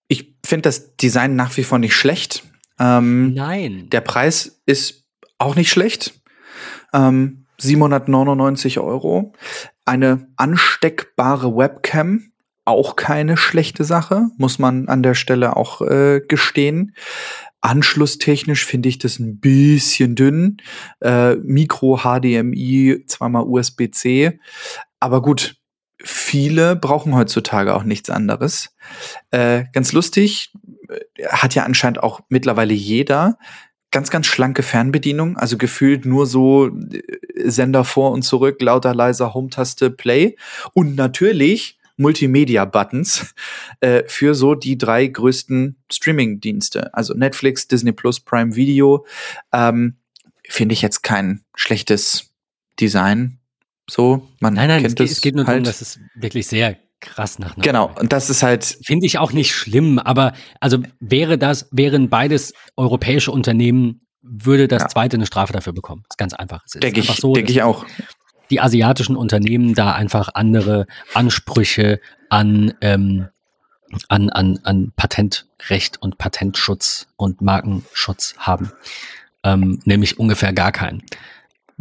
Ich finde das Design nach wie vor nicht schlecht. Ähm, Nein. Der Preis ist auch nicht schlecht. Ähm, 799 Euro. Eine ansteckbare Webcam, auch keine schlechte Sache, muss man an der Stelle auch äh, gestehen. Anschlusstechnisch finde ich das ein bisschen dünn. Äh, Micro HDMI, zweimal USB-C. Aber gut, viele brauchen heutzutage auch nichts anderes. Äh, ganz lustig, hat ja anscheinend auch mittlerweile jeder ganz, ganz schlanke Fernbedienung, also gefühlt nur so äh, Sender vor und zurück, lauter, leiser, Home-Taste, Play und natürlich Multimedia-Buttons äh, für so die drei größten Streaming-Dienste, also Netflix, Disney Plus, Prime Video. Ähm, Finde ich jetzt kein schlechtes Design. So, man nein, nein, kennt es, geht, es geht nur halt. darum, dass es wirklich sehr krass nach. Genau, und das ist halt. Finde ich auch nicht schlimm, aber also wäre das, wären beides europäische Unternehmen, würde das ja. zweite eine Strafe dafür bekommen. Das ist ganz einfach. Denke ich, so, denke ich auch. Die asiatischen Unternehmen da einfach andere Ansprüche an, ähm, an, an, an Patentrecht und Patentschutz und Markenschutz haben. Ähm, nämlich ungefähr gar keinen.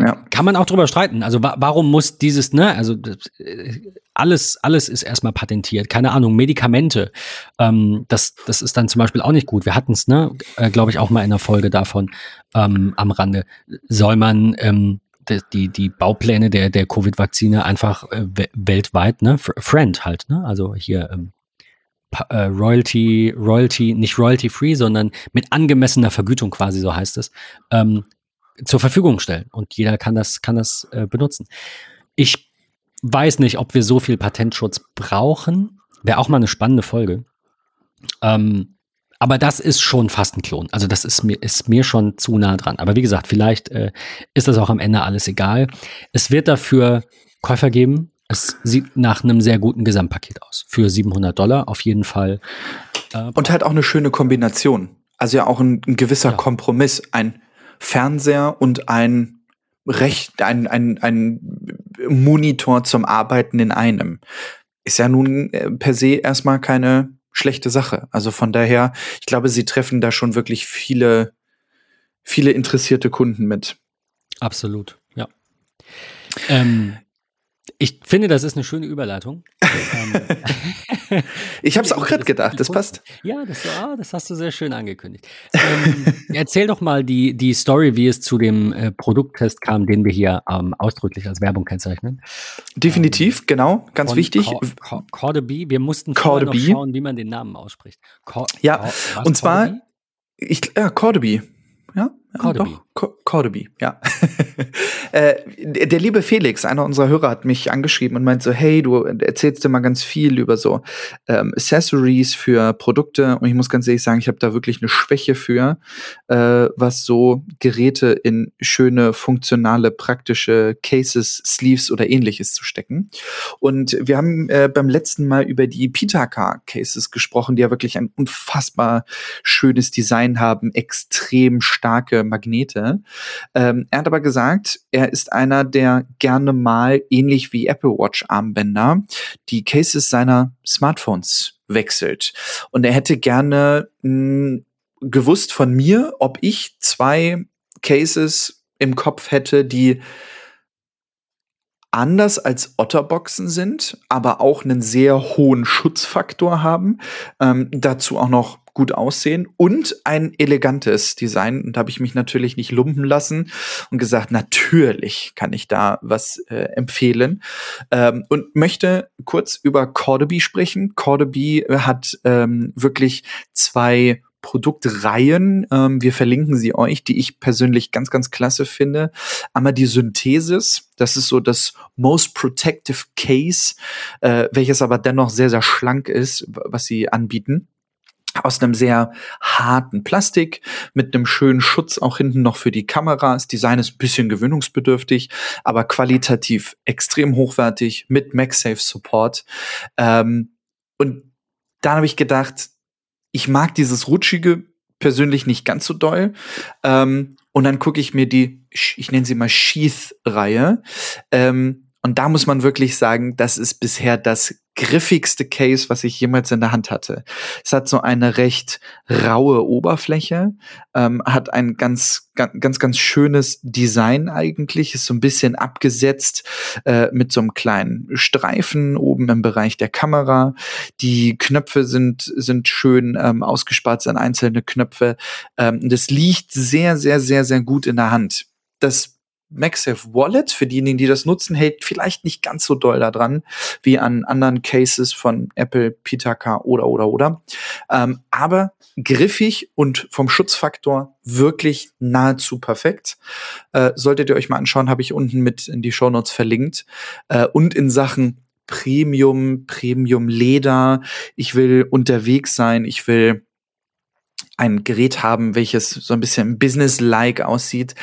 Ja. Kann man auch drüber streiten. Also wa warum muss dieses, ne, also äh, alles, alles ist erstmal patentiert. Keine Ahnung, Medikamente. Ähm, das, das ist dann zum Beispiel auch nicht gut. Wir hatten es, ne, äh, glaube ich, auch mal in der Folge davon ähm, am Rande. Soll man ähm, die, die Baupläne der, der Covid-Vakzine einfach äh, weltweit, ne, Friend halt, ne? Also hier ähm, äh, Royalty, Royalty, nicht Royalty-free, sondern mit angemessener Vergütung quasi, so heißt es, ähm, zur Verfügung stellen und jeder kann das, kann das äh, benutzen. Ich weiß nicht, ob wir so viel Patentschutz brauchen. Wäre auch mal eine spannende Folge. Ähm, Aber das ist schon fast ein Klon. Also das ist mir, ist mir schon zu nah dran. Aber wie gesagt, vielleicht äh, ist das auch am Ende alles egal. Es wird dafür Käufer geben. Es sieht nach einem sehr guten Gesamtpaket aus. Für 700 Dollar auf jeden Fall. Äh, Und halt auch eine schöne Kombination. Also ja auch ein, ein gewisser ja. Kompromiss. Ein Fernseher und ein Recht, ein, ein, ein Monitor zum Arbeiten in einem. Ist ja nun äh, per se erstmal keine schlechte Sache. Also von daher, ich glaube, sie treffen da schon wirklich viele, viele interessierte Kunden mit. Absolut, ja. Ähm, ich finde, das ist eine schöne Überleitung. Ähm, ich habe es auch gerade gedacht, das passt. Ja, das, ah, das hast du sehr schön angekündigt. Ähm, erzähl doch mal die, die Story, wie es zu dem äh, Produkttest kam, den wir hier ähm, ausdrücklich als Werbung kennzeichnen. Definitiv, ähm, genau, ganz wichtig. Cordaby, wir mussten noch schauen, wie man den Namen ausspricht. Cor ja, und zwar, ich, ja, Cordaby. Ja, Cordaby. Doch, Cordaby, ja. äh, der liebe Felix, einer unserer Hörer, hat mich angeschrieben und meint so, hey, du erzählst dir mal ganz viel über so ähm, Accessories für Produkte und ich muss ganz ehrlich sagen, ich habe da wirklich eine Schwäche für, äh, was so Geräte in schöne, funktionale, praktische Cases, Sleeves oder ähnliches zu stecken. Und wir haben äh, beim letzten Mal über die Pitaka Cases gesprochen, die ja wirklich ein unfassbar schönes Design haben, extrem starke Magnete. Ähm, er hat aber gesagt, er ist einer, der gerne mal ähnlich wie Apple Watch Armbänder die Cases seiner Smartphones wechselt. Und er hätte gerne mh, hm, gewusst von mir, ob ich zwei Cases im Kopf hätte, die anders als Otterboxen sind, aber auch einen sehr hohen Schutzfaktor haben. Ähm, dazu auch noch gut aussehen und ein elegantes Design. Und da habe ich mich natürlich nicht lumpen lassen und gesagt, natürlich kann ich da was äh, empfehlen. Ähm, und möchte kurz über Cordaby sprechen. Cordaby hat ähm, wirklich zwei Produktreihen. Ähm, wir verlinken sie euch, die ich persönlich ganz, ganz klasse finde. Einmal die Synthesis. Das ist so das Most Protective Case, äh, welches aber dennoch sehr, sehr schlank ist, was sie anbieten aus einem sehr harten Plastik mit einem schönen Schutz auch hinten noch für die Kamera. Das Design ist ein bisschen gewöhnungsbedürftig, aber qualitativ extrem hochwertig mit MagSafe Support. Ähm, und dann habe ich gedacht, ich mag dieses Rutschige persönlich nicht ganz so doll. Ähm, und dann gucke ich mir die, ich nenne sie mal Sheath-Reihe. Ähm, und da muss man wirklich sagen, das ist bisher das griffigste Case, was ich jemals in der Hand hatte. Es hat so eine recht raue Oberfläche, ähm, hat ein ganz, ganz, ganz, ganz schönes Design eigentlich, ist so ein bisschen abgesetzt äh, mit so einem kleinen Streifen oben im Bereich der Kamera. Die Knöpfe sind, sind schön ähm, ausgespart, sind einzelne Knöpfe. Ähm, das liegt sehr, sehr, sehr, sehr gut in der Hand. Das MagSafe Wallet, für diejenigen, die das nutzen, hält vielleicht nicht ganz so doll daran wie an anderen Cases von Apple, Pitaka oder oder oder. Ähm, aber griffig und vom Schutzfaktor wirklich nahezu perfekt. Äh, solltet ihr euch mal anschauen, habe ich unten mit in die Show Notes verlinkt. Äh, und in Sachen Premium, Premium Leder. Ich will unterwegs sein. Ich will ein Gerät haben, welches so ein bisschen business-like aussieht,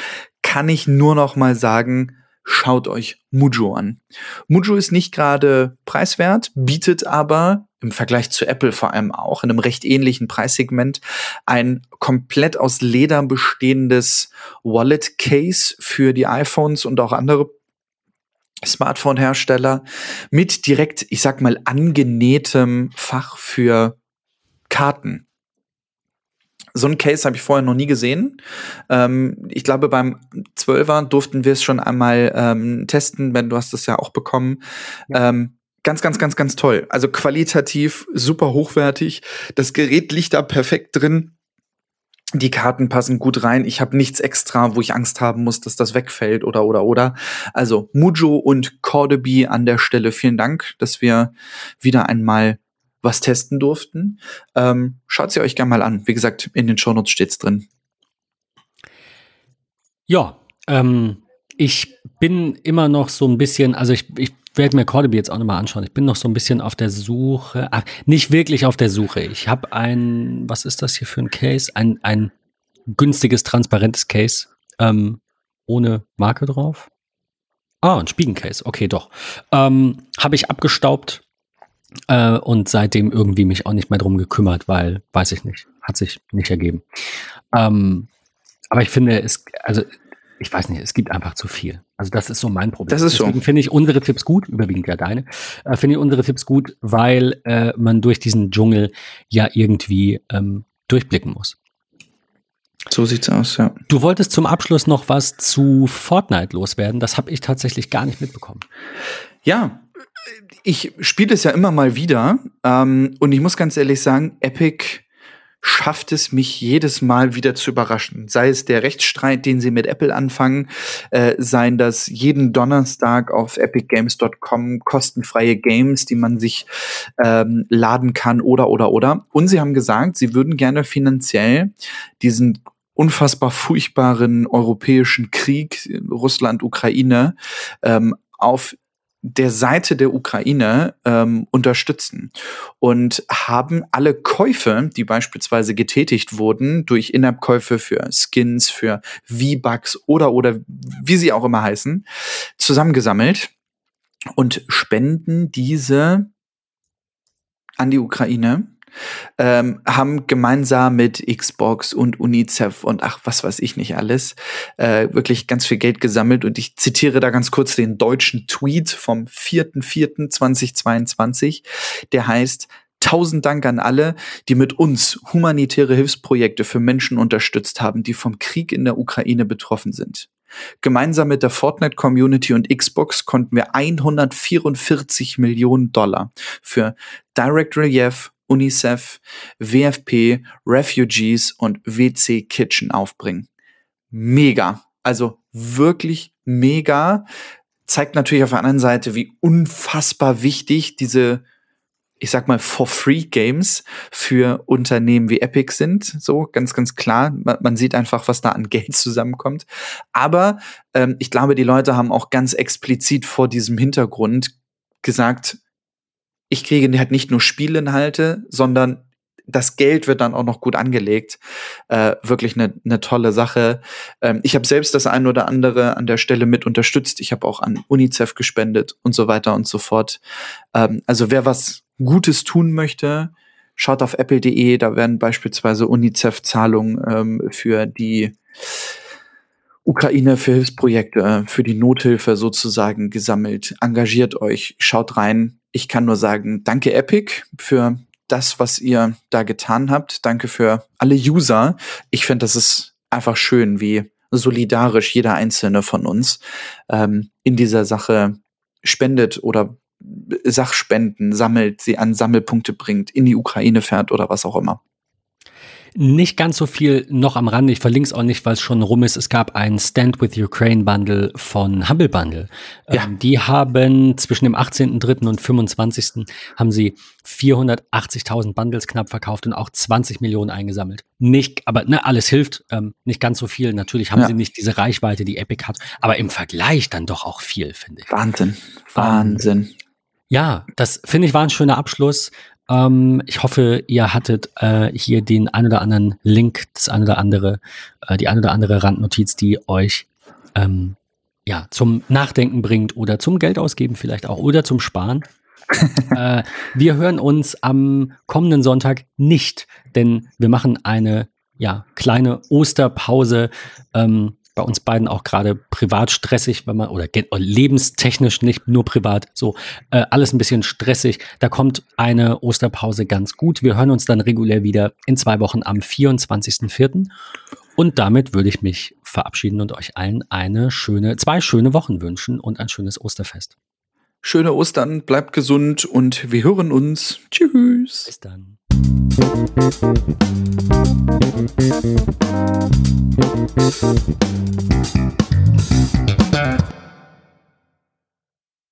kann ich nur noch mal sagen, schaut euch Mujo an. Mujo ist nicht gerade preiswert, bietet aber im Vergleich zu Apple vor allem auch in einem recht ähnlichen Preissegment ein komplett aus Leder bestehendes Wallet Case für die iPhones und auch andere Smartphone-Hersteller mit direkt, ich sag mal, angenähtem Fach für Karten so ein Case habe ich vorher noch nie gesehen. Ähm, ich glaube, beim 12er durften wir es schon einmal ähm, testen. Ben, du hast es ja auch bekommen. Ja. Ähm, ganz, ganz, ganz, ganz toll. Also qualitativ super hochwertig. Das Gerät liegt da perfekt drin. Die Karten passen gut rein. Ich habe nichts extra, wo ich Angst haben muss, dass das wegfällt oder oder oder. Also Mujo und Cordaby an der Stelle vielen Dank, dass wir wieder einmal was testen durften. Ähm, Schaut sie euch gerne mal an. Wie gesagt, in den Shownotes steht es drin. Ja, ähm, ich bin immer noch so ein bisschen, also ich, ich werde mir Cordyby jetzt auch nochmal anschauen. Ich bin noch so ein bisschen auf der Suche, ach, nicht wirklich auf der Suche. Ich habe ein, was ist das hier für ein Case? Ein, ein günstiges, transparentes Case ähm, ohne Marke drauf. Ah, ein Spiegencase, okay, doch. Ähm, habe ich abgestaubt äh, und seitdem irgendwie mich auch nicht mehr drum gekümmert, weil, weiß ich nicht, hat sich nicht ergeben. Ähm, aber ich finde, es, also ich weiß nicht, es gibt einfach zu viel. Also das ist so mein Problem. Das ist Deswegen so. finde ich unsere Tipps gut, überwiegend ja deine, äh, finde ich unsere Tipps gut, weil äh, man durch diesen Dschungel ja irgendwie ähm, durchblicken muss. So sieht's aus, ja. Du wolltest zum Abschluss noch was zu Fortnite loswerden. Das habe ich tatsächlich gar nicht mitbekommen. Ja, ich spiele es ja immer mal wieder ähm, und ich muss ganz ehrlich sagen, Epic schafft es mich jedes Mal wieder zu überraschen. Sei es der Rechtsstreit, den sie mit Apple anfangen, äh, seien das jeden Donnerstag auf epicgames.com kostenfreie Games, die man sich ähm, laden kann oder oder oder. Und sie haben gesagt, sie würden gerne finanziell diesen unfassbar furchtbaren europäischen Krieg Russland Ukraine ähm, auf der Seite der Ukraine ähm, unterstützen und haben alle Käufe, die beispielsweise getätigt wurden durch In-App-Käufe für Skins, für V-Bucks oder oder wie sie auch immer heißen, zusammengesammelt und spenden diese an die Ukraine ähm, haben gemeinsam mit Xbox und UNICEF und ach, was weiß ich nicht alles, äh, wirklich ganz viel Geld gesammelt. Und ich zitiere da ganz kurz den deutschen Tweet vom 4.4.2022, der heißt, Tausend Dank an alle, die mit uns humanitäre Hilfsprojekte für Menschen unterstützt haben, die vom Krieg in der Ukraine betroffen sind. Gemeinsam mit der Fortnite-Community und Xbox konnten wir 144 Millionen Dollar für Direct Relief, UNICEF, WFP, Refugees und WC Kitchen aufbringen. Mega. Also wirklich mega. Zeigt natürlich auf der anderen Seite, wie unfassbar wichtig diese ich sag mal, for free Games für Unternehmen wie Epic sind. So, ganz, ganz klar. Man, man sieht einfach, was da an Geld zusammenkommt. Aber ähm, ich glaube, die Leute haben auch ganz explizit vor diesem Hintergrund gesagt, ich kriege halt nicht nur Spielinhalte, sondern das Geld wird dann auch noch gut angelegt. Äh, wirklich eine ne tolle Sache. Ähm, ich habe selbst das ein oder andere an der Stelle mit unterstützt. Ich habe auch an UNICEF gespendet und so weiter und so fort. Ähm, also wer was Gutes tun möchte, schaut auf apple.de. Da werden beispielsweise UNICEF-Zahlungen ähm, für die Ukraine für Hilfsprojekte, für die Nothilfe sozusagen gesammelt. Engagiert euch, schaut rein. Ich kann nur sagen, danke Epic für das, was ihr da getan habt. Danke für alle User. Ich finde, das ist einfach schön, wie solidarisch jeder einzelne von uns ähm, in dieser Sache spendet oder Sachspenden sammelt, sie an Sammelpunkte bringt, in die Ukraine fährt oder was auch immer. Nicht ganz so viel noch am Rande. Ich verlinke es auch nicht, weil es schon rum ist. Es gab ein Stand with Ukraine Bundle von Humble Bundle. Ja. Ähm, die haben zwischen dem 18.03. und 25. haben sie 480.000 Bundles knapp verkauft und auch 20 Millionen eingesammelt. Nicht, aber ne, alles hilft. Ähm, nicht ganz so viel. Natürlich haben Ja. sie nicht diese Reichweite, die Epic hat, aber im Vergleich dann doch auch viel, finde ich. Wahnsinn. Wahnsinn. Ja, das finde ich war ein schöner Abschluss. Ähm, ich hoffe, ihr hattet äh, hier den ein oder anderen Link, das ein oder andere, äh, die ein oder andere Randnotiz, die euch ähm, ja zum Nachdenken bringt oder zum Geld ausgeben vielleicht auch oder zum Sparen. äh, wir hören uns am kommenden Sonntag nicht, denn wir machen eine ja, kleine Osterpause. Ähm, bei uns beiden auch gerade privat stressig, wenn man oder lebenstechnisch nicht nur privat, so äh, alles ein bisschen stressig. Da kommt eine Osterpause ganz gut. Wir hören uns dann regulär wieder in zwei Wochen am 24.04. Und damit würde ich mich verabschieden und euch allen eine schöne, zwei schöne Wochen wünschen und ein schönes Osterfest. Schöne Ostern, bleibt gesund und wir hören uns. Tschüss. Bis dann.